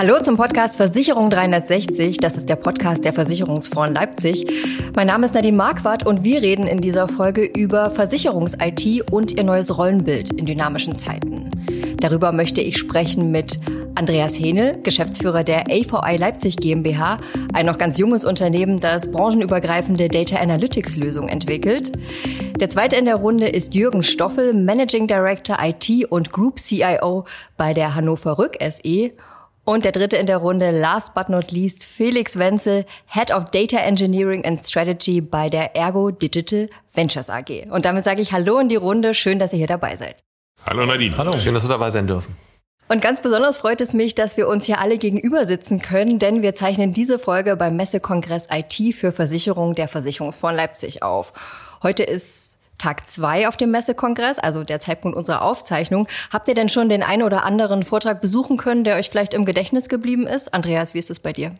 Hallo zum Podcast Versicherung 360. Das ist der Podcast der Versicherungsfonds Leipzig. Mein Name ist Nadine Marquardt und wir reden in dieser Folge über Versicherungs-IT und ihr neues Rollenbild in dynamischen Zeiten. Darüber möchte ich sprechen mit Andreas Henel, Geschäftsführer der AVI Leipzig GmbH, ein noch ganz junges Unternehmen, das branchenübergreifende Data Analytics Lösungen entwickelt. Der zweite in der Runde ist Jürgen Stoffel, Managing Director IT und Group CIO bei der Hannover Rück SE. Und der dritte in der Runde, last but not least, Felix Wenzel, Head of Data Engineering and Strategy bei der Ergo Digital Ventures AG. Und damit sage ich Hallo in die Runde. Schön, dass ihr hier dabei seid. Hallo Nadine. Hallo. Schön, dass wir dabei sein dürfen. Und ganz besonders freut es mich, dass wir uns hier alle gegenüber sitzen können, denn wir zeichnen diese Folge beim Messekongress IT für Versicherung der Versicherungsfonds Leipzig auf. Heute ist Tag zwei auf dem Messekongress, also der Zeitpunkt unserer Aufzeichnung. Habt ihr denn schon den einen oder anderen Vortrag besuchen können, der euch vielleicht im Gedächtnis geblieben ist? Andreas, wie ist es bei dir?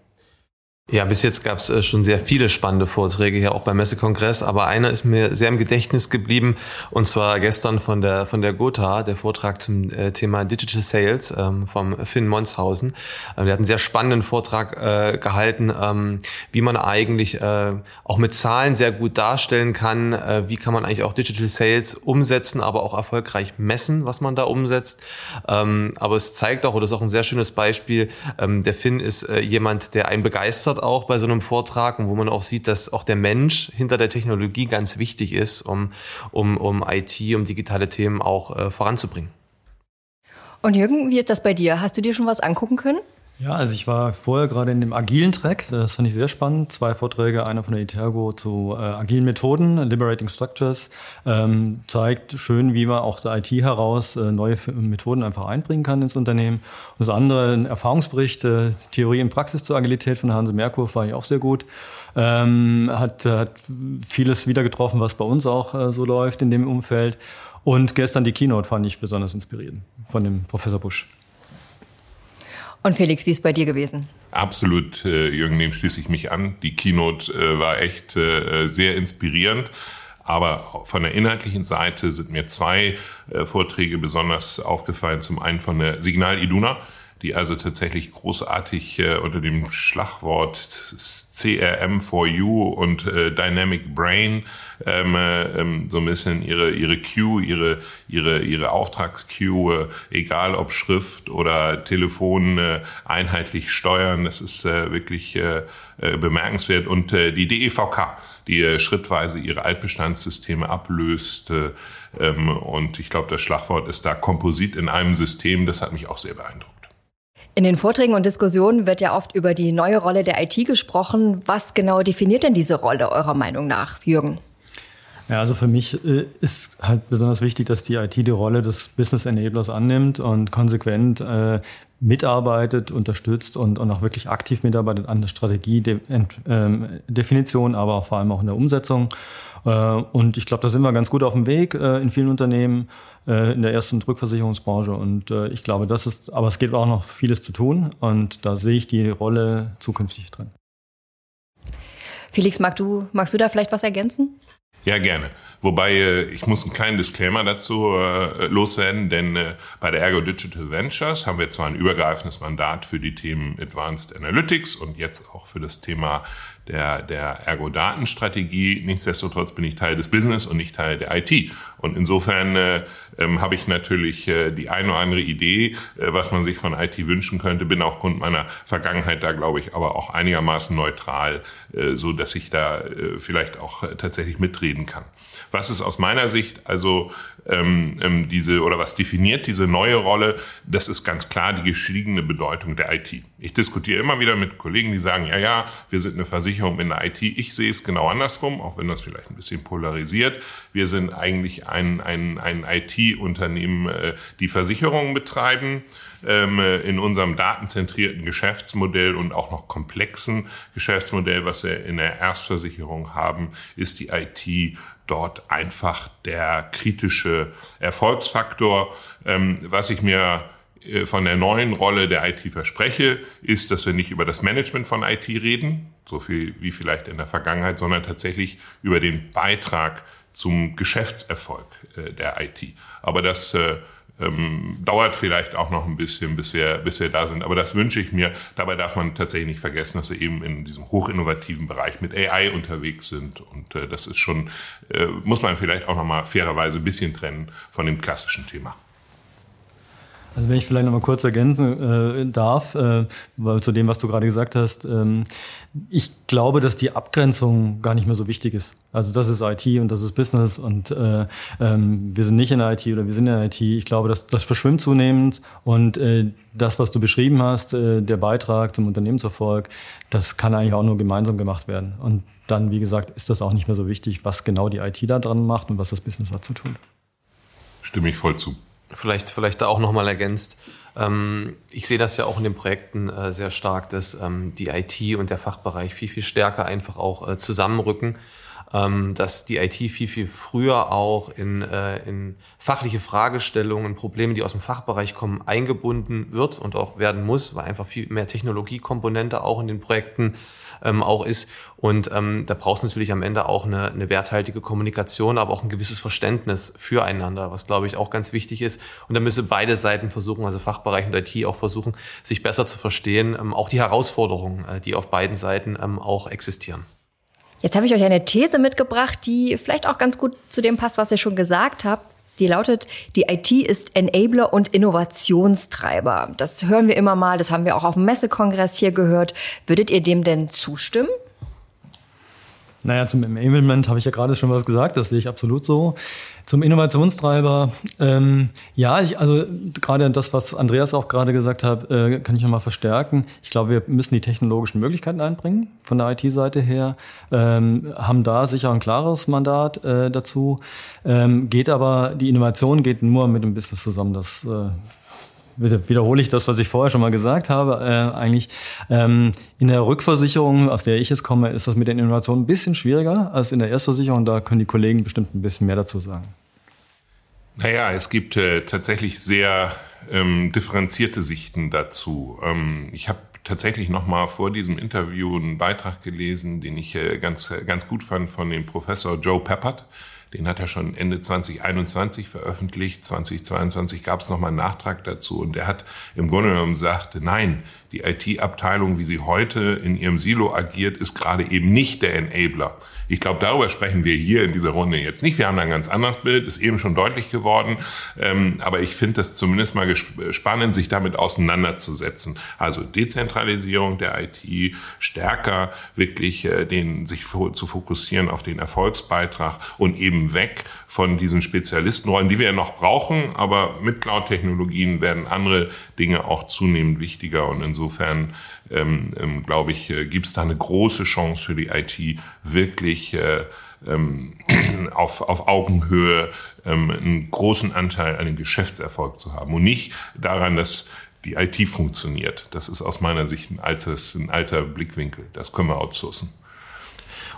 Ja, bis jetzt gab es äh, schon sehr viele spannende Vorträge hier auch beim Messekongress, aber einer ist mir sehr im Gedächtnis geblieben und zwar gestern von der von der Gotha, der Vortrag zum äh, Thema Digital Sales ähm, vom Finn Monshausen. Äh, der hat einen sehr spannenden Vortrag äh, gehalten, ähm, wie man eigentlich äh, auch mit Zahlen sehr gut darstellen kann, äh, wie kann man eigentlich auch Digital Sales umsetzen, aber auch erfolgreich messen, was man da umsetzt. Ähm, aber es zeigt auch, oder ist auch ein sehr schönes Beispiel, ähm, der Finn ist äh, jemand, der einen begeistert auch bei so einem Vortrag und wo man auch sieht, dass auch der Mensch hinter der Technologie ganz wichtig ist, um, um, um IT, um digitale Themen auch äh, voranzubringen. Und Jürgen, wie ist das bei dir? Hast du dir schon was angucken können? Ja, also ich war vorher gerade in dem agilen Track, das fand ich sehr spannend. Zwei Vorträge, einer von der Itergo zu äh, agilen Methoden, Liberating Structures, ähm, zeigt schön, wie man auch der IT heraus äh, neue Methoden einfach einbringen kann ins Unternehmen. Und das andere, ein Erfahrungsbericht, äh, Theorie und Praxis zur Agilität von Hanse Merkur, fand ich auch sehr gut. Ähm, hat, hat vieles wieder getroffen, was bei uns auch äh, so läuft in dem Umfeld. Und gestern die Keynote fand ich besonders inspirierend von dem Professor Busch. Und Felix, wie ist bei dir gewesen? Absolut, äh, Jürgen, dem schließe ich mich an. Die Keynote äh, war echt äh, sehr inspirierend. Aber von der inhaltlichen Seite sind mir zwei Vorträge besonders aufgefallen. Zum einen von der Signal Iduna, die also tatsächlich großartig äh, unter dem Schlagwort CRM4U und äh, Dynamic Brain ähm, äh, ähm, so ein bisschen ihre ihre Queue, ihre ihre ihre Auftragsqueue, äh, egal ob Schrift oder Telefon, äh, einheitlich steuern. Das ist äh, wirklich äh, äh bemerkenswert und äh, die DEVK, die äh, schrittweise ihre Altbestandssysteme ablöst. Äh, ähm, und ich glaube, das Schlagwort ist da Komposit in einem System. Das hat mich auch sehr beeindruckt. In den Vorträgen und Diskussionen wird ja oft über die neue Rolle der IT gesprochen. Was genau definiert denn diese Rolle eurer Meinung nach, Jürgen? Ja, also für mich äh, ist halt besonders wichtig, dass die IT die Rolle des Business Enablers annimmt und konsequent äh, mitarbeitet, unterstützt und, und auch wirklich aktiv mitarbeitet an der Strategiedefinition, ähm, aber auch vor allem auch in der Umsetzung. Äh, und ich glaube, da sind wir ganz gut auf dem Weg äh, in vielen Unternehmen äh, in der ersten Rückversicherungsbranche. Und ich glaube, das ist, aber es gibt auch noch vieles zu tun und da sehe ich die Rolle zukünftig drin. Felix, mag du, magst du da vielleicht was ergänzen? Ja, gerne. Wobei äh, ich muss einen kleinen Disclaimer dazu äh, loswerden, denn äh, bei der Ergo Digital Ventures haben wir zwar ein übergreifendes Mandat für die Themen Advanced Analytics und jetzt auch für das Thema der, der Ergo-Datenstrategie. Nichtsdestotrotz bin ich Teil des Business und nicht Teil der IT. Und insofern äh, ähm, habe ich natürlich äh, die eine oder andere Idee, äh, was man sich von IT wünschen könnte, bin aufgrund meiner Vergangenheit da, glaube ich, aber auch einigermaßen neutral, äh, so dass ich da äh, vielleicht auch äh, tatsächlich mitreden kann. Was ist aus meiner Sicht also ähm, ähm, diese oder was definiert diese neue Rolle? Das ist ganz klar die gestiegene Bedeutung der IT. Ich diskutiere immer wieder mit Kollegen, die sagen, ja, ja, wir sind eine Versicherung in der IT. Ich sehe es genau andersrum, auch wenn das vielleicht ein bisschen polarisiert. Wir sind eigentlich ein, ein, ein IT-Unternehmen, äh, die Versicherungen betreiben. Ähm, äh, in unserem datenzentrierten Geschäftsmodell und auch noch komplexen Geschäftsmodell, was wir in der Erstversicherung haben, ist die IT dort einfach der kritische Erfolgsfaktor. Ähm, was ich mir äh, von der neuen Rolle der IT verspreche, ist, dass wir nicht über das Management von IT reden, so viel wie vielleicht in der Vergangenheit, sondern tatsächlich über den Beitrag zum Geschäftserfolg äh, der IT. Aber das Ähm, dauert vielleicht auch noch ein bisschen, bis wir, bis wir da sind. Aber das wünsche ich mir. Dabei darf man tatsächlich nicht vergessen, dass wir eben in diesem hochinnovativen Bereich mit AI unterwegs sind. Und äh, das ist schon, äh, muss man vielleicht auch nochmal fairerweise ein bisschen trennen von dem klassischen Thema. Also wenn ich vielleicht noch mal kurz ergänzen äh, darf, äh, zu dem, was du gerade gesagt hast, ähm, ich glaube, dass die Abgrenzung gar nicht mehr so wichtig ist. Also das ist IT und das ist Business und äh, ähm, wir sind nicht in der IT oder wir sind in der IT. Ich glaube, dass das verschwimmt zunehmend und äh, das, was du beschrieben hast, äh, der Beitrag zum Unternehmenserfolg, das kann eigentlich auch nur gemeinsam gemacht werden. Und dann, wie gesagt, ist das auch nicht mehr so wichtig, was genau die IT da dran macht und was das Business hat zu tun. Stimme ich voll zu. Vielleicht, vielleicht da auch nochmal ergänzt. Ähm, ich sehe das ja auch in den Projekten äh, sehr stark, dass ähm, die IT und der Fachbereich viel, viel stärker einfach auch äh, zusammenrücken. Ähm, dass die IT viel, viel früher auch in, äh, in fachliche Fragestellungen, Probleme, die aus dem Fachbereich kommen, eingebunden wird und auch werden muss, weil einfach viel mehr Technologiekomponente auch in den Projekten ähm, auch ist. Und ähm, da brauchst du natürlich am Ende auch eine, eine werthaltige Kommunikation, aber auch ein gewisses Verständnis füreinander, was glaube ich auch ganz wichtig ist. Und da müssen beide Seiten versuchen, also Fachbereich und IT auch versuchen, sich besser zu verstehen, ähm, auch die Herausforderungen, äh, die auf beiden Seiten ähm, auch existieren. Jetzt habe ich euch eine These mitgebracht, die vielleicht auch ganz gut zu dem passt, was ihr schon gesagt habt. Die lautet, die IT ist Enabler und Innovationstreiber. Das hören wir immer mal, das haben wir auch auf dem Messekongress hier gehört. Würdet ihr dem denn zustimmen? Naja, zum Enablement habe ich ja gerade schon was gesagt, das sehe ich absolut so. Zum Innovationstreiber, ähm, ja, ich, also gerade das, was Andreas auch gerade gesagt hat, äh, kann ich nochmal verstärken. Ich glaube, wir müssen die technologischen Möglichkeiten einbringen von der IT-Seite her, ähm, haben da sicher ein klares Mandat äh, dazu. Ähm, geht aber, die Innovation geht nur mit dem Business zusammen. Das äh, wiederhole ich das, was ich vorher schon mal gesagt habe, äh, eigentlich. Ähm, in der Rückversicherung, aus der ich jetzt komme, ist das mit den Innovationen ein bisschen schwieriger als in der Erstversicherung. Da können die Kollegen bestimmt ein bisschen mehr dazu sagen. Naja, es gibt äh, tatsächlich sehr ähm, differenzierte Sichten dazu. Ähm, ich habe tatsächlich noch mal vor diesem Interview einen Beitrag gelesen, den ich äh, ganz ganz gut fand von dem Professor Joe Peppert den hat er schon Ende 2021 veröffentlicht. 2022 gab es nochmal einen Nachtrag dazu und er hat im Grunde genommen gesagt, nein, die IT-Abteilung, wie sie heute in ihrem Silo agiert, ist gerade eben nicht der Enabler. Ich glaube, darüber sprechen wir hier in dieser Runde jetzt nicht. Wir haben da ein ganz anderes Bild, ist eben schon deutlich geworden. Ähm, aber ich finde es zumindest mal spannend, sich damit auseinanderzusetzen. Also Dezentralisierung der IT, stärker wirklich äh, den, sich zu fokussieren auf den Erfolgsbeitrag und eben weg von diesen Spezialistenrollen, die wir ja noch brauchen. Aber mit Cloud-Technologien werden andere Dinge auch zunehmend wichtiger und insofern insofern ähm, ähm, glaube ich, äh, gibt es da eine große Chance für die IT, wirklich äh, ähm, auf, auf Augenhöhe ähm, einen großen Anteil an dem Geschäftserfolg zu haben und nicht daran, dass die IT funktioniert. Das ist aus meiner Sicht ein, altes, ein alter Blickwinkel. Das können wir outsourcen.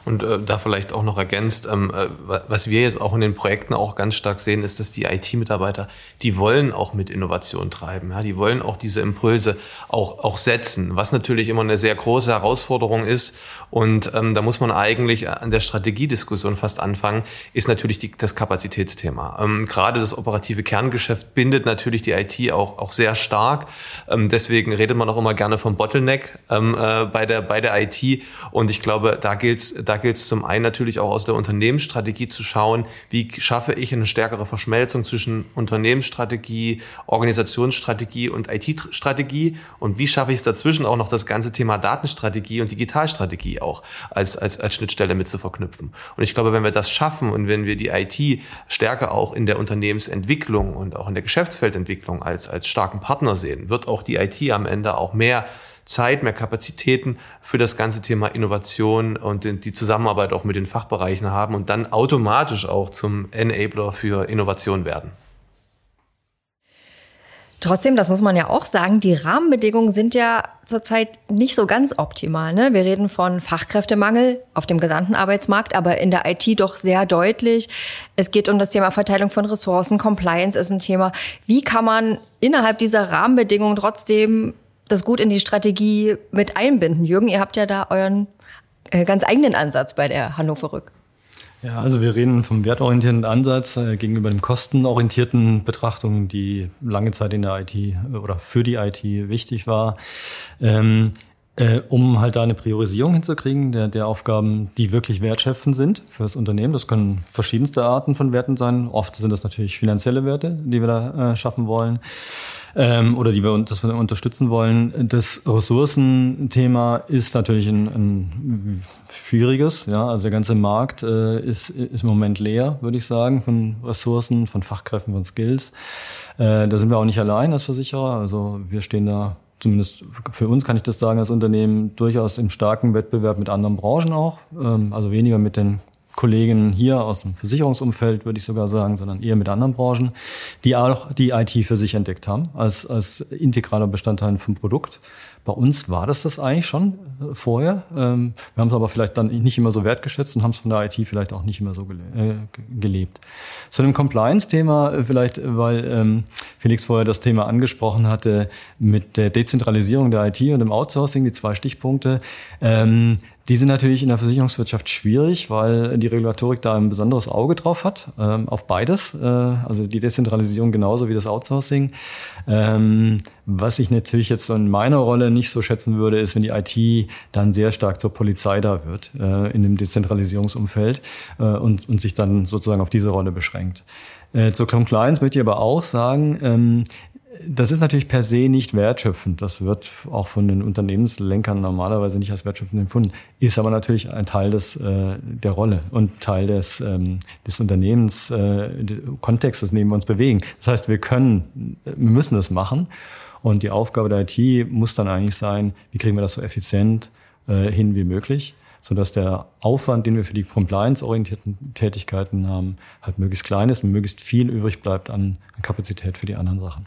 Und äh, da vielleicht auch noch ergänzt, ähm, äh, was wir jetzt auch in den Projekten auch ganz stark sehen, ist, dass die IT-Mitarbeiter, die wollen auch mit Innovation treiben. Ja? Die wollen auch diese Impulse auch, auch setzen, was natürlich immer eine sehr große Herausforderung ist. Und ähm, da muss man eigentlich an der Strategiediskussion fast anfangen, ist natürlich die, das Kapazitätsthema. Ähm, gerade das operative Kerngeschäft bindet natürlich die IT auch, auch sehr stark. Ähm, deswegen redet man auch immer gerne vom Bottleneck ähm, äh, bei, der, bei der IT. Und ich glaube, da gilt es da gilt es zum einen natürlich auch aus der Unternehmensstrategie zu schauen, wie schaffe ich eine stärkere Verschmelzung zwischen Unternehmensstrategie, Organisationsstrategie und IT-Strategie und wie schaffe ich es dazwischen auch noch das ganze Thema Datenstrategie und Digitalstrategie auch als, als, als Schnittstelle mit zu verknüpfen. Und ich glaube, wenn wir das schaffen und wenn wir die IT stärker auch in der Unternehmensentwicklung und auch in der Geschäftsfeldentwicklung als, als starken Partner sehen, wird auch die IT am Ende auch mehr Zeit, mehr Kapazitäten für das ganze Thema Innovation und die Zusammenarbeit auch mit den Fachbereichen haben und dann automatisch auch zum Enabler für Innovation werden. Trotzdem, das muss man ja auch sagen, die Rahmenbedingungen sind ja zurzeit nicht so ganz optimal. Ne? Wir reden von Fachkräftemangel auf dem gesamten Arbeitsmarkt, aber in der IT doch sehr deutlich. Es geht um das Thema Verteilung von Ressourcen, Compliance ist ein Thema. Wie kann man innerhalb dieser Rahmenbedingungen trotzdem das gut in die Strategie mit einbinden. Jürgen, ihr habt ja da euren äh, ganz eigenen Ansatz bei der Hannover Rück. Ja, also wir reden vom wertorientierten Ansatz äh, gegenüber dem kostenorientierten Betrachtung, die lange Zeit in der IT äh, oder für die IT wichtig war. Ähm, äh, um halt da eine Priorisierung hinzukriegen der, der Aufgaben, die wirklich wertschöpfend sind für das Unternehmen. Das können verschiedenste Arten von Werten sein. Oft sind das natürlich finanzielle Werte, die wir da äh, schaffen wollen ähm, oder die wir, das wir unterstützen wollen. Das Ressourcenthema ist natürlich ein, ein schwieriges. Ja, also der ganze Markt äh, ist, ist im Moment leer, würde ich sagen, von Ressourcen, von Fachkräften, von Skills. Äh, da sind wir auch nicht allein als Versicherer. Also wir stehen da zumindest für uns kann ich das sagen, als Unternehmen durchaus im starken Wettbewerb mit anderen Branchen auch. Ähm, also weniger mit den Kollegen hier aus dem Versicherungsumfeld, würde ich sogar sagen, sondern eher mit anderen Branchen, die auch die IT für sich entdeckt haben als, als integraler Bestandteil vom Produkt. Bei uns war das das eigentlich schon äh, vorher. Ähm, wir haben es aber vielleicht dann nicht immer so wertgeschätzt und haben es von der IT vielleicht auch nicht immer so äh, gelebt. Zu dem Compliance-Thema äh, vielleicht, weil ähm, Felix vorher das Thema angesprochen hatte mit der Dezentralisierung der IT und dem Outsourcing, die zwei Stichpunkte. Die sind natürlich in der Versicherungswirtschaft schwierig, weil die Regulatorik da ein besonderes Auge drauf hat, ähm, auf beides, äh, also die Dezentralisierung genauso wie das Outsourcing. Ähm, was ich natürlich jetzt so in meiner Rolle nicht so schätzen würde, ist, wenn die IT dann sehr stark zur Polizei da wird äh, in dem Dezentralisierungsumfeld äh, und, und sich dann sozusagen auf diese Rolle beschränkt. Äh, zur Compliance möchte ich aber auch sagen, ähm, das ist natürlich per se nicht wertschöpfend. Das wird auch von den Unternehmenslenkern normalerweise nicht als wertschöpfend empfunden. Ist aber natürlich ein Teil des, äh, der Rolle und Teil des, ähm, des Unternehmens, äh, Kontextes, in dem wir uns bewegen. Das heißt, wir können, wir müssen das machen. Und die Aufgabe der IT muss dann eigentlich sein, wie kriegen wir das so effizient äh, hin wie möglich sodass der Aufwand, den wir für die compliance-orientierten Tätigkeiten haben, halt möglichst klein ist und möglichst viel übrig bleibt an Kapazität für die anderen Sachen.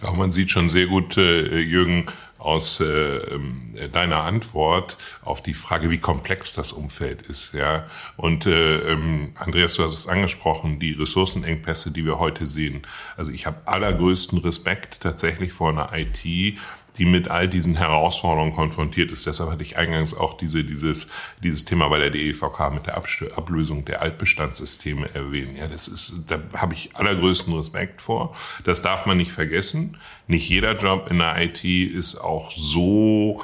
Aber man sieht schon sehr gut, äh, Jürgen, aus äh, ähm, deiner Antwort auf die Frage, wie komplex das Umfeld ist. Ja, und äh, ähm, Andreas, du hast es angesprochen, die Ressourcenengpässe, die wir heute sehen. Also ich habe allergrößten Respekt tatsächlich vor einer IT, die mit all diesen Herausforderungen konfrontiert ist. Deshalb hatte ich eingangs auch diese, dieses, dieses Thema bei der DEVK mit der Ablösung der Altbestandssysteme erwähnt. Ja, das ist, da habe ich allergrößten Respekt vor. Das darf man nicht vergessen. Nicht jeder Job in der IT ist auch so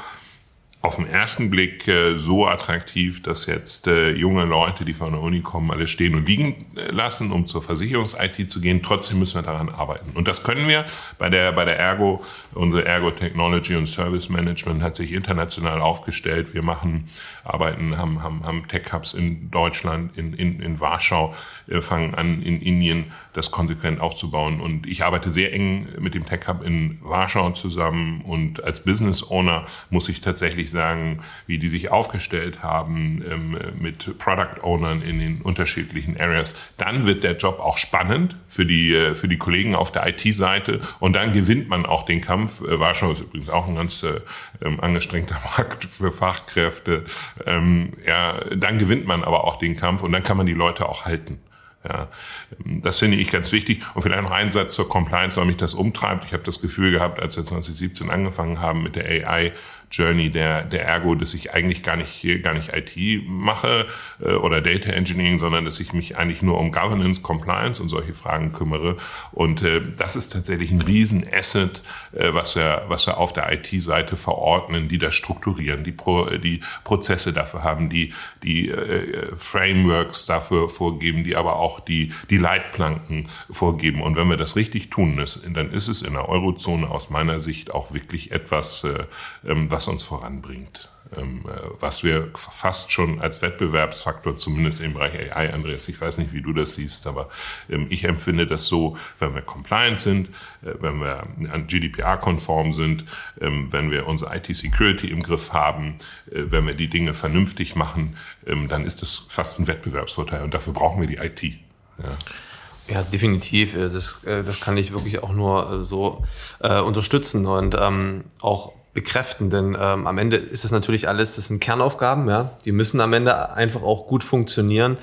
auf den ersten Blick äh, so attraktiv, dass jetzt äh, junge Leute, die von der Uni kommen, alle stehen und liegen äh, lassen, um zur Versicherungs-IT zu gehen. Trotzdem müssen wir daran arbeiten. Und das können wir bei der, bei der Ergo. Unsere Ergo Technology und Service Management hat sich international aufgestellt. Wir machen, arbeiten, haben, haben, haben Tech Hubs in Deutschland, in, in, in Warschau, äh, fangen an, in Indien das konsequent aufzubauen. Und ich arbeite sehr eng mit dem Tech Hub in Warschau zusammen. Und als Business Owner muss ich tatsächlich sagen, wie die sich aufgestellt haben ähm, mit Product Ownern in den unterschiedlichen Areas, dann wird der Job auch spannend für die, äh, für die Kollegen auf der IT-Seite und dann gewinnt man auch den Kampf. Äh, Warschau ist übrigens auch ein ganz äh, ähm, angestrengter Markt für Fachkräfte. Ähm, ja, dann gewinnt man aber auch den Kampf und dann kann man die Leute auch halten. Ja, das finde ich ganz wichtig. Und vielleicht noch ein Satz zur Compliance, weil mich das umtreibt. Ich habe das Gefühl gehabt, als wir 2017 angefangen haben mit der AI, Journey der, der Ergo, dass ich eigentlich gar nicht, gar nicht IT mache äh, oder Data Engineering, sondern dass ich mich eigentlich nur um Governance, Compliance und solche Fragen kümmere. Und äh, das ist tatsächlich ein Riesenasset, äh, was, wir, was wir auf der IT-Seite verordnen, die das strukturieren, die, Pro, die Prozesse dafür haben, die, die äh, Frameworks dafür vorgeben, die aber auch die, die Leitplanken vorgeben. Und wenn wir das richtig tun, dann ist es in der Eurozone aus meiner Sicht auch wirklich etwas, äh, ähm, was was uns voranbringt. Ähm, äh, was wir fast schon als Wettbewerbsfaktor, zumindest im Bereich AI, Andreas, ich weiß nicht, wie du das siehst, aber ähm, ich empfinde das so, wenn wir compliant sind, äh, wenn wir an GDPR-konform sind, ähm, wenn wir unsere IT-Security im Griff haben, äh, wenn wir die Dinge vernünftig machen, dann ist das fast ein Wettbewerbsvorteil und dafür brauchen wir die IT. Ja. Ja, definitiv. Das, das kann ich wirklich auch nur so äh, unterstützen und ähm, auch bekräften, denn ähm, am Ende ist es natürlich alles, das sind Kernaufgaben, ja, die müssen am Ende einfach auch gut funktionieren.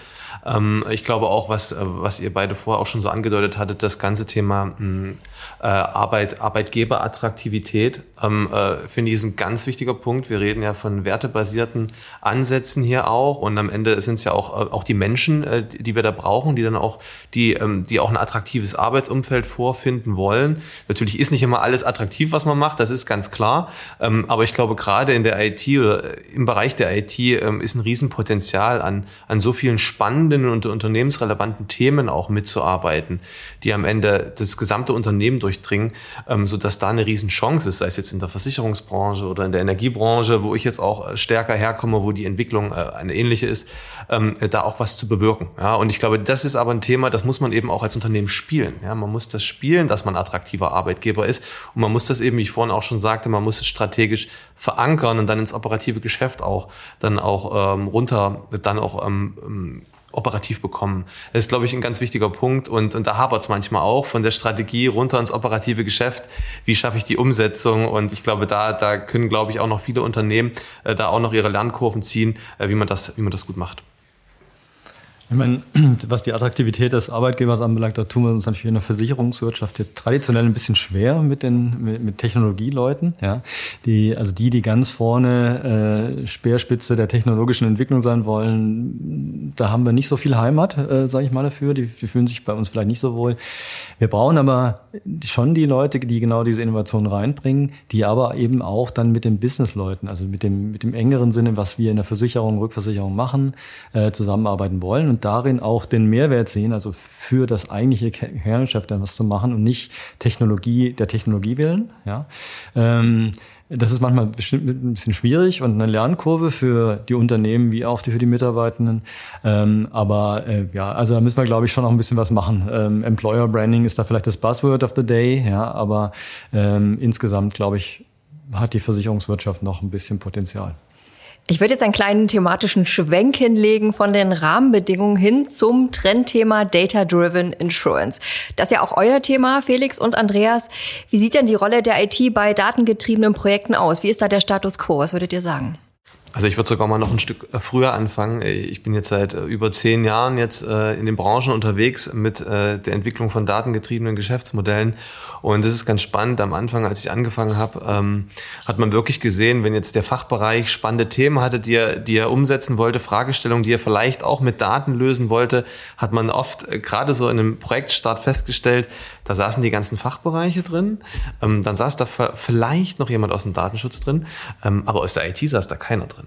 Ähm, ich glaube auch, was, äh, was ihr beide vorher auch schon so angedeutet hattet, das ganze Thema hm, äh, Arbeit, Arbeitgeberattraktivität, ähm, äh, finde ich ist ein ganz wichtiger Punkt. Wir reden ja von wertebasierten Ansätzen hier auch und am Ende sind es ja auch, äh, auch die Menschen, äh, die wir da brauchen, die dann auch, die, ähm, die auch ein attraktives Arbeitsumfeld vorfinden wollen. Natürlich ist nicht immer alles attraktiv, was man macht, das ist ganz klar. Ähm, aber ich glaube, gerade in der IT oder im Bereich der IT ähm, ist ein Riesenpotenzial an, an so vielen spannenden und unternehmensrelevanten Themen auch mitzuarbeiten, die am Ende das gesamte Unternehmen durchdringen, ähm, sodass da eine Riesenchance ist, sei es jetzt in der Versicherungsbranche oder in der Energiebranche, wo ich jetzt auch stärker herkomme, wo die Entwicklung äh, eine ähnliche ist, ähm, da auch was zu bewirken. Und ich glaube, das ist aber ein Thema, das muss man eben auch als Unternehmen spielen. Man muss das spielen, dass man attraktiver Arbeitgeber ist und man muss das eben, wie ich vorhin auch schon sagte, man muss es strategisch verankern und dann ins operative Geschäft auch dann auch ähm, runter, dann auch ähm, ähm operativ bekommen. Das ist, glaube ich, ein ganz wichtiger Punkt und, und da hapert es manchmal auch von der Strategie runter ins operative Geschäft. Wie schaffe ich die Umsetzung? Und ich glaube, da, da können, glaube ich, auch noch viele Unternehmen äh, da auch noch ihre Lernkurven ziehen, äh, wie, man das, wie man das gut macht. Ich meine, was die Attraktivität des Arbeitgebers anbelangt, da tun wir uns natürlich in der Versicherungswirtschaft jetzt traditionell ein bisschen schwer mit den mit, mit Technologieleuten. Ja, die also die, die ganz vorne äh, Speerspitze der technologischen Entwicklung sein wollen, da haben wir nicht so viel Heimat, äh, sage ich mal dafür. Die, die fühlen sich bei uns vielleicht nicht so wohl. Wir brauchen aber schon die Leute, die genau diese Innovationen reinbringen, die aber eben auch dann mit den Businessleuten, also mit dem mit dem engeren Sinne, was wir in der Versicherung, Rückversicherung machen, äh, zusammenarbeiten wollen und darin auch den Mehrwert sehen, also für das eigentliche Kerngeschäft dann was zu machen und nicht Technologie der Technologie willen. Ja. Ähm, das ist manchmal bestimmt ein bisschen schwierig und eine Lernkurve für die Unternehmen wie auch für die Mitarbeitenden. Ähm, aber äh, ja, also da müssen wir, glaube ich, schon noch ein bisschen was machen. Ähm, Employer Branding ist da vielleicht das Buzzword of the Day, ja, aber ähm, insgesamt, glaube ich, hat die Versicherungswirtschaft noch ein bisschen Potenzial. Ich würde jetzt einen kleinen thematischen Schwenk hinlegen von den Rahmenbedingungen hin zum Trendthema Data-Driven Insurance. Das ist ja auch euer Thema, Felix und Andreas. Wie sieht denn die Rolle der IT bei datengetriebenen Projekten aus? Wie ist da der Status quo? Was würdet ihr sagen? Also ich würde sogar mal noch ein Stück äh, früher anfangen. Ich bin jetzt seit äh, über zehn Jahren jetzt äh, in den Branchen unterwegs mit der Entwicklung von datengetriebenen Geschäftsmodellen. Und das ist ganz spannend. Am Anfang, als ich angefangen habe, ähm, hat man wirklich gesehen, wenn jetzt der Fachbereich spannende Themen hatte, die er, die er umsetzen wollte, Fragestellungen, die er vielleicht auch mit Daten lösen wollte, hat man oft gerade so in einem Projektstart festgestellt, da saßen die ganzen Fachbereiche drin. Ähm, dann saß da vielleicht noch jemand aus dem Datenschutz drin, ähm, aber aus der IT saß da keiner drin.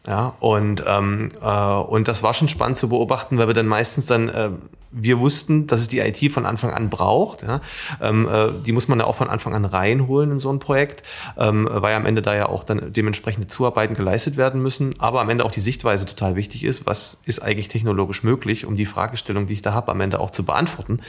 Ja, und, ähm, äh, und das war schon spannend zu beobachten, weil wir dann meistens dann äh, wir wussten, dass es die IT von Anfang an braucht. Ja. Ähm, äh, die muss man ja auch von Anfang an reinholen in so ein Projekt, ähm, weil am Ende da ja auch dann dementsprechende Zuarbeiten geleistet werden müssen. Aber am Ende auch die Sichtweise total wichtig ist. Was ist eigentlich technologisch möglich, um die Fragestellung, die ich da habe, am Ende auch zu beantworten?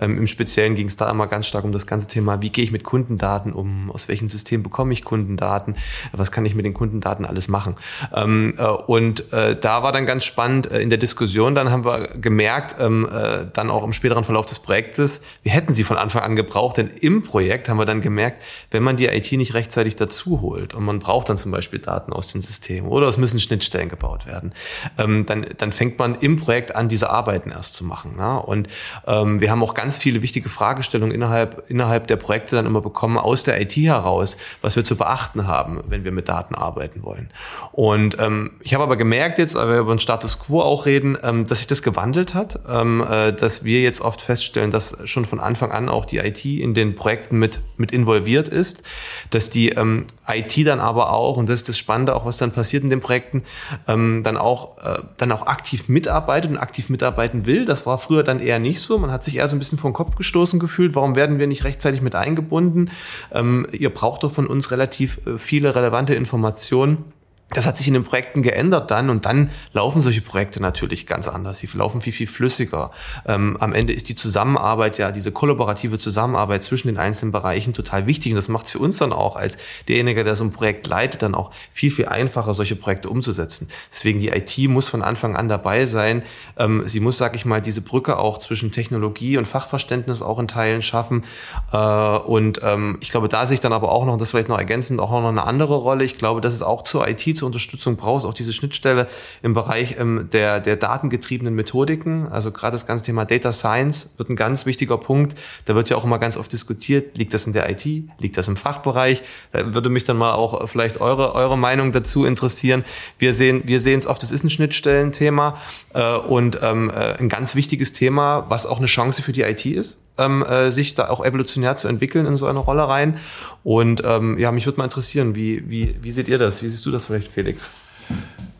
Ähm, Im Speziellen ging es da immer ganz stark um das ganze Thema, wie gehe ich mit Kundendaten um? Aus welchem System bekomme ich Kundendaten? Was kann ich mit den Kundendaten alles machen? Ähm, äh, und äh, da war dann ganz spannend äh, in der Diskussion, dann haben wir gemerkt, ähm, äh, dann auch im späteren Verlauf des Projektes, wir hätten sie von Anfang an gebraucht, denn im Projekt haben wir dann gemerkt, wenn man die IT nicht rechtzeitig dazu holt und man braucht dann zum Beispiel Daten aus den Systemen oder es müssen Schnittstellen gebaut werden, ähm, dann, dann fängt man im Projekt an, diese Arbeiten erst zu machen. Ja? Und ähm, wir haben auch ganz viele wichtige Fragestellungen innerhalb, innerhalb der Projekte dann immer bekommen, aus der IT heraus, was wir zu beachten haben, wenn wir mit Daten arbeiten wollen. Und ähm, ich habe aber gemerkt jetzt, weil wir über den Status Quo auch reden, ähm, dass sich das gewandelt hat. Ähm, äh, äh, dass wir jetzt oft feststellen, dass schon von Anfang an auch die IT in den Projekten mit, mit involviert ist, dass die ähm, IT dann aber auch, und das ist das Spannende, auch was dann passiert in den Projekten, ähm, dann, auch, äh, dann auch aktiv mitarbeitet und aktiv mitarbeiten will. Das war früher dann eher nicht so. Man hat sich eher so ein bisschen vor den Kopf gestoßen gefühlt. Warum werden wir nicht rechtzeitig mit eingebunden? Ähm, ihr braucht doch von uns relativ äh, viele relevante Informationen das hat sich in den Projekten geändert dann und dann laufen solche Projekte natürlich ganz anders. Sie laufen viel, viel flüssiger. Ähm, am Ende ist die Zusammenarbeit, ja, diese kollaborative Zusammenarbeit zwischen den einzelnen Bereichen total wichtig und das macht es für uns dann auch als derjenige, der so ein Projekt leitet, dann auch viel, viel einfacher, solche Projekte umzusetzen. Deswegen die IT muss von Anfang an dabei sein. Ähm, sie muss, sag ich mal, diese Brücke auch zwischen Technologie und Fachverständnis auch in Teilen schaffen. Äh, und ähm, ich glaube, da sehe ich dann aber auch noch, das vielleicht noch ergänzend, auch noch eine andere Rolle. Ich glaube, das ist auch zur IT zur Unterstützung brauchst, auch diese Schnittstelle im Bereich ähm, der, der datengetriebenen Methodiken. Also gerade das ganze Thema Data Science wird ein ganz wichtiger Punkt. Da wird ja auch immer ganz oft diskutiert, liegt das in der IT, liegt das im Fachbereich? Da würde mich dann mal auch vielleicht eure, eure Meinung dazu interessieren. Wir sehen, wir sehen es oft, es ist ein Schnittstellenthema äh, und ähm, äh, ein ganz wichtiges Thema, was auch eine Chance für die IT ist ähm, äh, sich da auch evolutionär zu entwickeln in so eine Rolle rein. Und ähm, ja, mich würde mal interessieren, wie, wie, wie seht ihr das? Wie siehst du das vielleicht, Felix?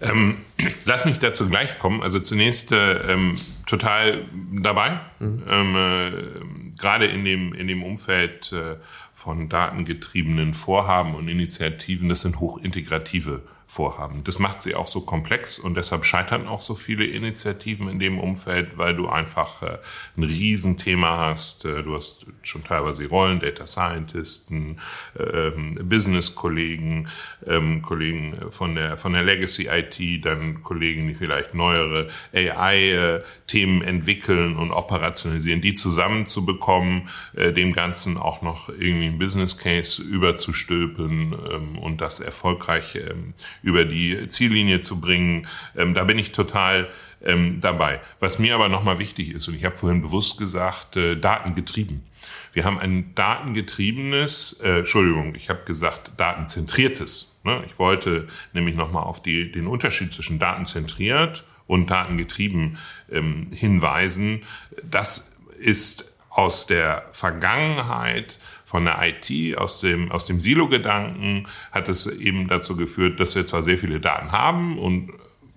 Ähm, lass mich dazu gleich kommen. Also zunächst äh, ähm, total dabei, mhm. ähm, äh, gerade in dem, in dem Umfeld äh, von datengetriebenen Vorhaben und Initiativen. Das sind hochintegrative vorhaben. Das macht sie auch so komplex und deshalb scheitern auch so viele Initiativen in dem Umfeld, weil du einfach äh, ein Riesenthema hast. Äh, du hast schon teilweise Rollen, Data Scientisten, ähm, Business-Kollegen, ähm, Kollegen von der, von der Legacy IT, dann Kollegen, die vielleicht neuere AI-Themen äh, entwickeln und operationalisieren, die zusammenzubekommen, äh, dem Ganzen auch noch irgendwie ein Business Case überzustülpen ähm, und das erfolgreich ähm, über die Ziellinie zu bringen. Ähm, da bin ich total ähm, dabei. Was mir aber nochmal wichtig ist, und ich habe vorhin bewusst gesagt, äh, datengetrieben. Wir haben ein datengetriebenes, äh, Entschuldigung, ich habe gesagt datenzentriertes. Ne? Ich wollte nämlich nochmal auf die, den Unterschied zwischen datenzentriert und datengetrieben ähm, hinweisen. Das ist aus der Vergangenheit von der IT, aus dem, aus dem Silo-Gedanken, hat es eben dazu geführt, dass wir zwar sehr viele Daten haben und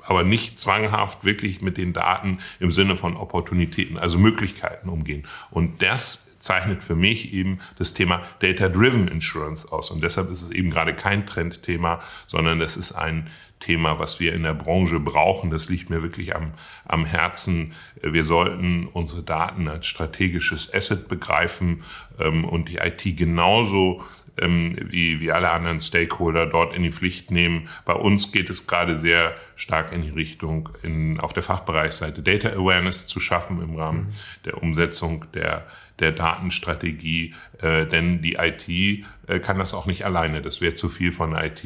aber nicht zwanghaft wirklich mit den Daten im Sinne von Opportunitäten, also Möglichkeiten umgehen. Und das zeichnet für mich eben das Thema Data-Driven Insurance aus. Und deshalb ist es eben gerade kein Trendthema, sondern es ist ein Thema, was wir in der Branche brauchen. Das liegt mir wirklich am, am Herzen. Wir sollten unsere Daten als strategisches Asset begreifen ähm, und die IT genauso ähm, wie, wie alle anderen Stakeholder dort in die Pflicht nehmen. Bei uns geht es gerade sehr stark in die Richtung, in, auf der Fachbereichsseite Data Awareness zu schaffen im Rahmen mhm. der Umsetzung der, der Datenstrategie. Äh, denn die IT äh, kann das auch nicht alleine. Das wäre zu viel von IT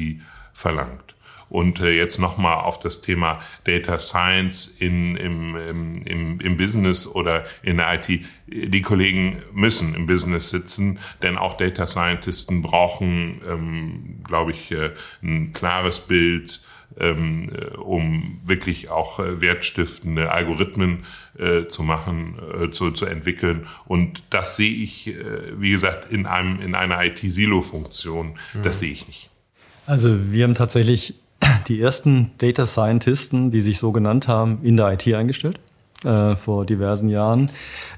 verlangt. Und äh, jetzt nochmal auf das Thema Data Science in, im, im, im Business oder in der IT. Die Kollegen müssen im Business sitzen, denn auch Data Scientisten brauchen, ähm, glaube ich, äh, ein klares Bild, ähm, äh, um wirklich auch äh, wertstiftende Algorithmen äh, zu machen, äh, zu, zu entwickeln. Und das sehe ich, äh, wie gesagt, in einem in einer IT-Silo-Funktion. Mhm. Das sehe ich nicht. Also wir haben tatsächlich die ersten Data Scientisten, die sich so genannt haben, in der IT eingestellt äh, vor diversen Jahren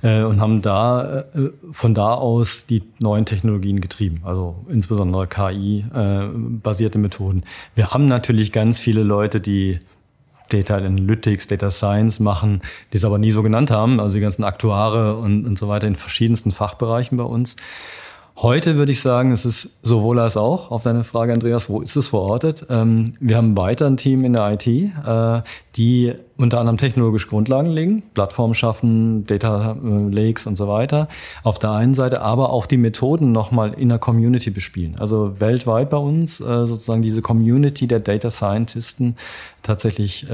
äh, und haben da äh, von da aus die neuen Technologien getrieben, also insbesondere KI-basierte Methoden. Wir haben natürlich ganz viele Leute, die Data Analytics, Data Science machen, die es aber nie so genannt haben, also die ganzen Aktuare und, und so weiter in verschiedensten Fachbereichen bei uns. Heute würde ich sagen, es ist sowohl als auch. Auf deine Frage, Andreas, wo ist es verortet? Ähm, wir haben weiter ein Team in der IT, äh, die unter anderem technologische Grundlagen legen, Plattformen schaffen, Data äh, Lakes und so weiter. Auf der einen Seite aber auch die Methoden nochmal in der Community bespielen. Also weltweit bei uns äh, sozusagen diese Community der Data Scientisten tatsächlich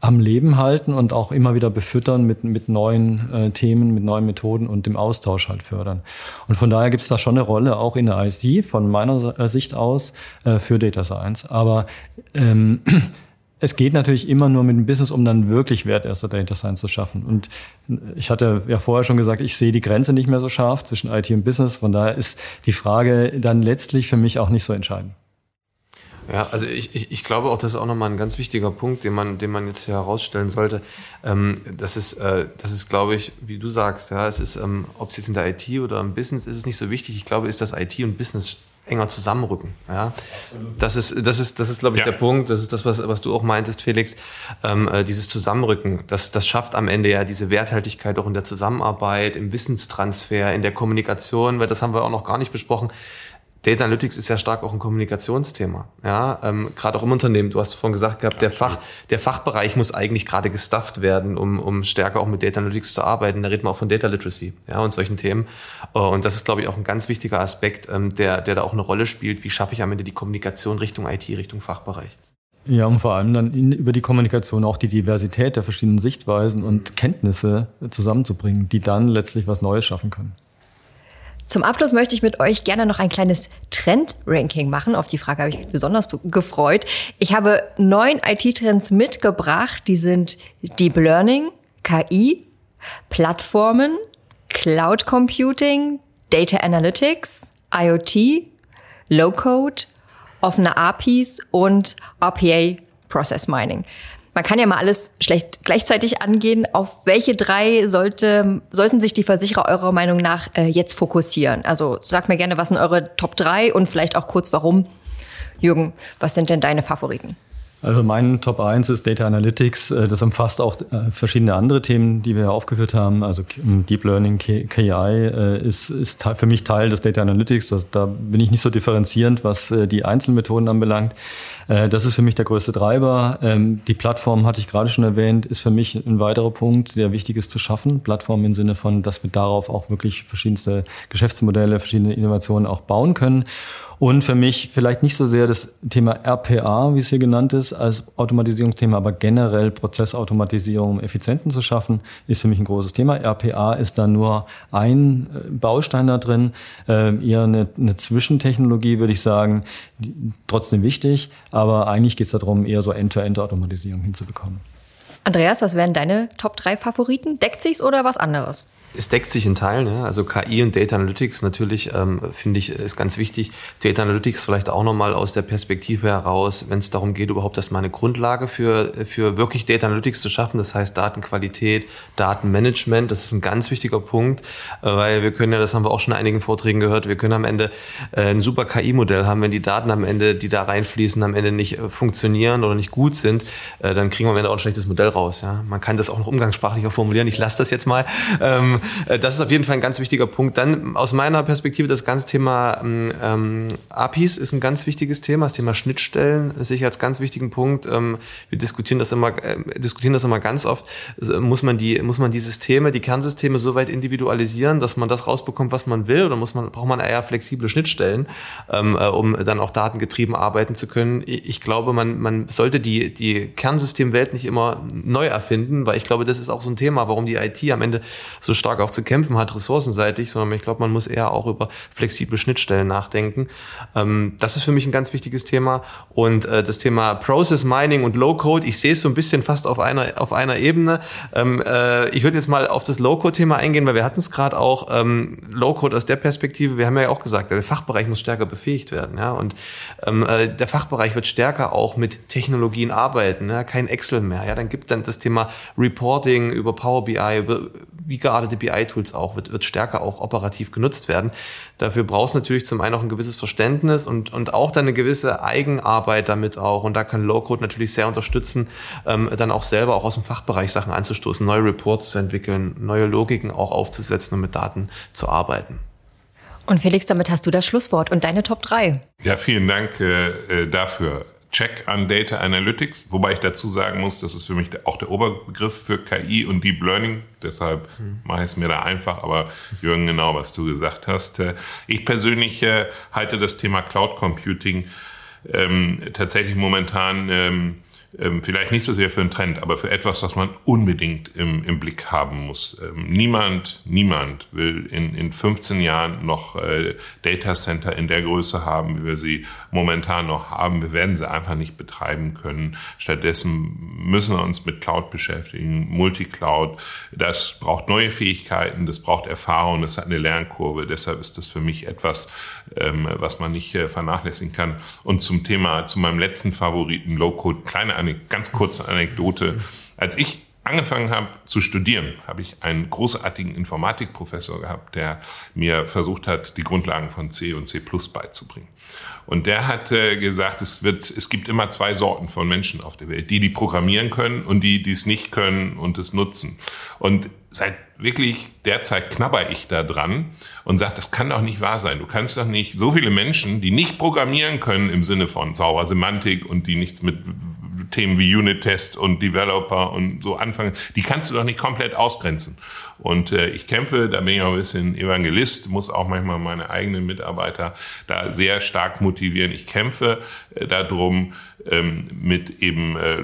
am Leben halten und auch immer wieder befüttern mit, mit neuen äh, Themen, mit neuen Methoden und dem Austausch halt fördern. Und von daher gibt es da schon eine Rolle, auch in der IT, von meiner äh, Sicht aus, äh, für Data Science. Aber ähm, es geht natürlich immer nur mit dem Business, um dann wirklich Wert erster Data Science zu schaffen. Und ich hatte ja vorher schon gesagt, ich sehe die Grenze nicht mehr so scharf zwischen IT und Business. Von daher ist die Frage dann letztlich für mich auch nicht so entscheidend. Ja, also ich, ich, ich glaube auch, das ist auch nochmal ein ganz wichtiger Punkt, den man, den man jetzt hier herausstellen sollte. Ähm, das ist, äh, das ist, glaube ich, wie du sagst, ja, es ist, ähm, ob es jetzt in der IT oder im Business ist, ist es nicht so wichtig. Ich glaube, ist das IT und Business enger zusammenrücken. Ja, Absolut. das ist, das ist, das ist, glaube ich, ja. der Punkt. Das ist das, was, was du auch meintest, Felix. Ähm, äh, dieses Zusammenrücken, das, das schafft am Ende ja diese Werthaltigkeit auch in der Zusammenarbeit, im Wissenstransfer, in der Kommunikation, weil das haben wir auch noch gar nicht besprochen. Data Analytics ist ja stark auch ein Kommunikationsthema. Ja, ähm, gerade auch im Unternehmen. Du hast vorhin gesagt gehabt, der Fach, der Fachbereich muss eigentlich gerade gestafft werden, um, um stärker auch mit Data Analytics zu arbeiten. Da reden wir auch von Data Literacy, ja, und solchen Themen. Äh, und das ist, glaube ich, auch ein ganz wichtiger Aspekt, ähm, der, der da auch eine Rolle spielt. Wie schaffe ich am Ende die Kommunikation Richtung IT, Richtung Fachbereich? Ja, und vor allem dann in, über die Kommunikation auch die Diversität der verschiedenen Sichtweisen und Kenntnisse zusammenzubringen, die dann letztlich was Neues schaffen können. Zum Abschluss möchte ich mit euch gerne noch ein kleines Trend-Ranking machen. Auf die Frage habe ich mich besonders gefreut. Ich habe neun IT-Trends mitgebracht. Die sind Deep Learning, KI, Plattformen, Cloud Computing, Data Analytics, IoT, Low-Code, offene APIs und RPA Process Mining. Man kann ja mal alles schlecht gleichzeitig angehen. Auf welche drei sollte, sollten sich die Versicherer eurer Meinung nach äh, jetzt fokussieren? Also sagt mir gerne, was sind eure Top drei und vielleicht auch kurz warum. Jürgen, was sind denn deine Favoriten? Also mein Top 1 ist Data Analytics. Äh, das umfasst auch äh, verschiedene andere Themen, die wir aufgeführt haben. Also Deep Learning, KI äh, ist, ist für mich Teil des Data Analytics. da bin ich nicht so differenzierend, was die Einzelmethoden anbelangt. Das ist für mich der größte Treiber. Ähm, die Plattform, hatte ich gerade schon erwähnt, ist für mich ein weiterer Punkt, der wichtig ist zu schaffen. Plattform im Sinne von, dass wir darauf auch wirklich verschiedenste Geschäftsmodelle, verschiedene Innovationen auch bauen können. Und für mich vielleicht nicht so sehr das Thema RPA, wie es hier genannt ist, als Automatisierungsthema, aber generell Prozessautomatisierung, um Effizienten zu schaffen, ist für mich ein großes Thema. RPA ist da nur ein äh, Baustein da drin, äh, eher eine, eine Zwischentechnologie, würde ich sagen, trotzdem wichtig, aber eigentlich geht es darum, eher so End-to-End-Automatisierung hinzubekommen. Andreas, was wären deine Top 3 Favoriten? Deckt sich's oder was anderes? Es deckt sich in Teilen, ja. also KI und Data Analytics natürlich, ähm, finde ich, ist ganz wichtig. Data Analytics vielleicht auch nochmal aus der Perspektive heraus, wenn es darum geht, überhaupt erstmal eine Grundlage für, für wirklich Data Analytics zu schaffen, das heißt Datenqualität, Datenmanagement, das ist ein ganz wichtiger Punkt, weil wir können ja, das haben wir auch schon in einigen Vorträgen gehört, wir können am Ende äh, ein super KI-Modell haben, wenn die Daten am Ende, die da reinfließen, am Ende nicht äh, funktionieren oder nicht gut sind, äh, dann kriegen wir am Ende auch ein schlechtes Modell raus. Ja. Man kann das auch noch umgangssprachlicher formulieren, ich lasse das jetzt mal. Ähm, äh, das ist auf jeden Fall ein ganz wichtiger Punkt. Dann aus meiner Perspektive das ganze Thema ähm, ähm APIs ist ein ganz wichtiges Thema. Das Thema Schnittstellen sehe ich als ganz wichtigen Punkt. Ähm, wir diskutieren das immer, äh, diskutieren das immer ganz oft. Muss man die, muss man die Systeme, die Kernsysteme so weit individualisieren, dass man das rausbekommt, was man will, oder muss man, braucht man eher flexible Schnittstellen, ähm, äh, um dann auch datengetrieben arbeiten zu können? Ich glaube, man, man sollte die, die Kernsystemwelt nicht immer neu erfinden, weil ich glaube, das ist auch so ein Thema, warum die IT am Ende so stark auch zu kämpfen hat, ressourcenseitig, sondern ich glaube, man muss eher auch über flexible Schnittstellen nachdenken. Ähm, das ist für mich ein ganz wichtiges Thema. Und äh, das Thema Process Mining und Low Code, ich sehe es so ein bisschen fast auf einer, auf einer Ebene. Ähm, äh, ich würde jetzt mal auf das Low Code-Thema eingehen, weil wir hatten es gerade auch, ähm, Low Code aus der Perspektive, wir haben ja auch gesagt, der Fachbereich muss stärker befähigt werden. Ja? Und ähm, äh, der Fachbereich wird stärker auch mit Technologien arbeiten, ja? kein Excel mehr. Ja? Dann gibt dann das Thema Reporting über Power BI, über wie geartete BI-Tools auch, wird, wird stärker auch operativ genutzt werden. Dafür brauchst du natürlich zum einen auch ein gewisses Verständnis und, und auch dann eine gewisse Eigenarbeit damit auch. Und da kann Low-Code natürlich sehr unterstützen, ähm, dann auch selber auch aus dem Fachbereich Sachen anzustoßen, neue Reports zu entwickeln, neue Logiken auch aufzusetzen und mit Daten zu arbeiten. Und Felix, damit hast du das Schlusswort und deine Top 3. Ja, vielen Dank äh, äh dafür. Check an Data Analytics, wobei ich dazu sagen muss, das ist für mich auch der Oberbegriff für KI und Deep Learning. Deshalb hm. mache ich es mir da einfach. Aber Jürgen, genau, was du gesagt hast. Äh, ich persönlich äh, halte das Thema Cloud Computing ähm, tatsächlich momentan ähm, ähm, vielleicht nicht so sehr für einen Trend, aber für etwas, was man unbedingt im, im Blick haben muss. Ähm, niemand, niemand will in, in 15 Jahren noch äh, Data Center in der Größe haben, wie wir sie momentan noch haben. Wir werden sie einfach nicht betreiben können. Stattdessen müssen wir uns mit Cloud beschäftigen, Multicloud. Das braucht neue Fähigkeiten, das braucht Erfahrung, das hat eine Lernkurve. Deshalb ist das für mich etwas, ähm, was man nicht äh, vernachlässigen kann. Und zum Thema, zu meinem letzten Favoriten, Low-Code, kleine eine ganz kurze Anekdote. Als ich angefangen habe zu studieren, habe ich einen großartigen Informatikprofessor gehabt, der mir versucht hat, die Grundlagen von C und C beizubringen. Und der hat äh, gesagt, es wird, es gibt immer zwei Sorten von Menschen auf der Welt. Die, die programmieren können und die, die es nicht können und es nutzen. Und seit wirklich derzeit knabber ich da dran und sage, das kann doch nicht wahr sein. Du kannst doch nicht so viele Menschen, die nicht programmieren können im Sinne von saurer Semantik und die nichts mit Themen wie Unit-Test und Developer und so anfangen, die kannst du doch nicht komplett ausgrenzen. Und äh, ich kämpfe, da bin ich auch ein bisschen Evangelist, muss auch manchmal meine eigenen Mitarbeiter da sehr stark motivieren. Ich kämpfe äh, darum, ähm, mit eben äh,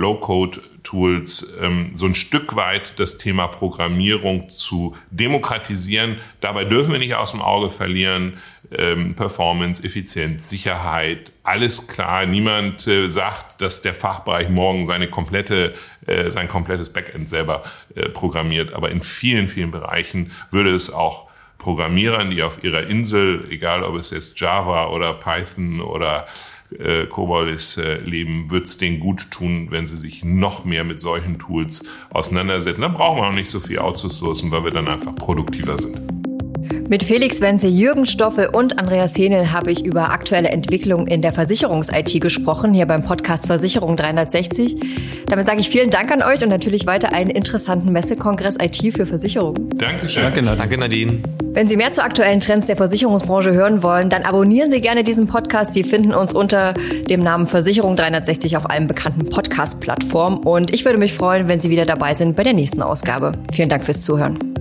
Low-Code-Tools ähm, so ein Stück weit das Thema Programmierung zu demokratisieren. Dabei dürfen wir nicht aus dem Auge verlieren, ähm, Performance, Effizienz, Sicherheit, alles klar. Niemand äh, sagt, dass der Fachbereich morgen seine komplette, äh, sein komplettes Backend selber äh, programmiert. Aber in vielen, vielen Bereichen würde es auch Programmierern, die auf ihrer Insel, egal ob es jetzt Java oder Python oder äh, COBOL ist, äh, leben, wird es denen gut tun, wenn sie sich noch mehr mit solchen Tools auseinandersetzen. Dann brauchen wir auch nicht so viel outzusourcen, weil wir dann einfach produktiver sind. Mit Felix Wenze, Jürgen Stoffel und Andreas Henel habe ich über aktuelle Entwicklungen in der Versicherungs-IT gesprochen, hier beim Podcast Versicherung 360. Damit sage ich vielen Dank an euch und natürlich weiter einen interessanten Messekongress IT für Versicherungen. Dankeschön. Danke, Danke Nadine. Wenn Sie mehr zu aktuellen Trends der Versicherungsbranche hören wollen, dann abonnieren Sie gerne diesen Podcast. Sie finden uns unter dem Namen Versicherung 360 auf allen bekannten Podcast-Plattformen. Und ich würde mich freuen, wenn Sie wieder dabei sind bei der nächsten Ausgabe. Vielen Dank fürs Zuhören.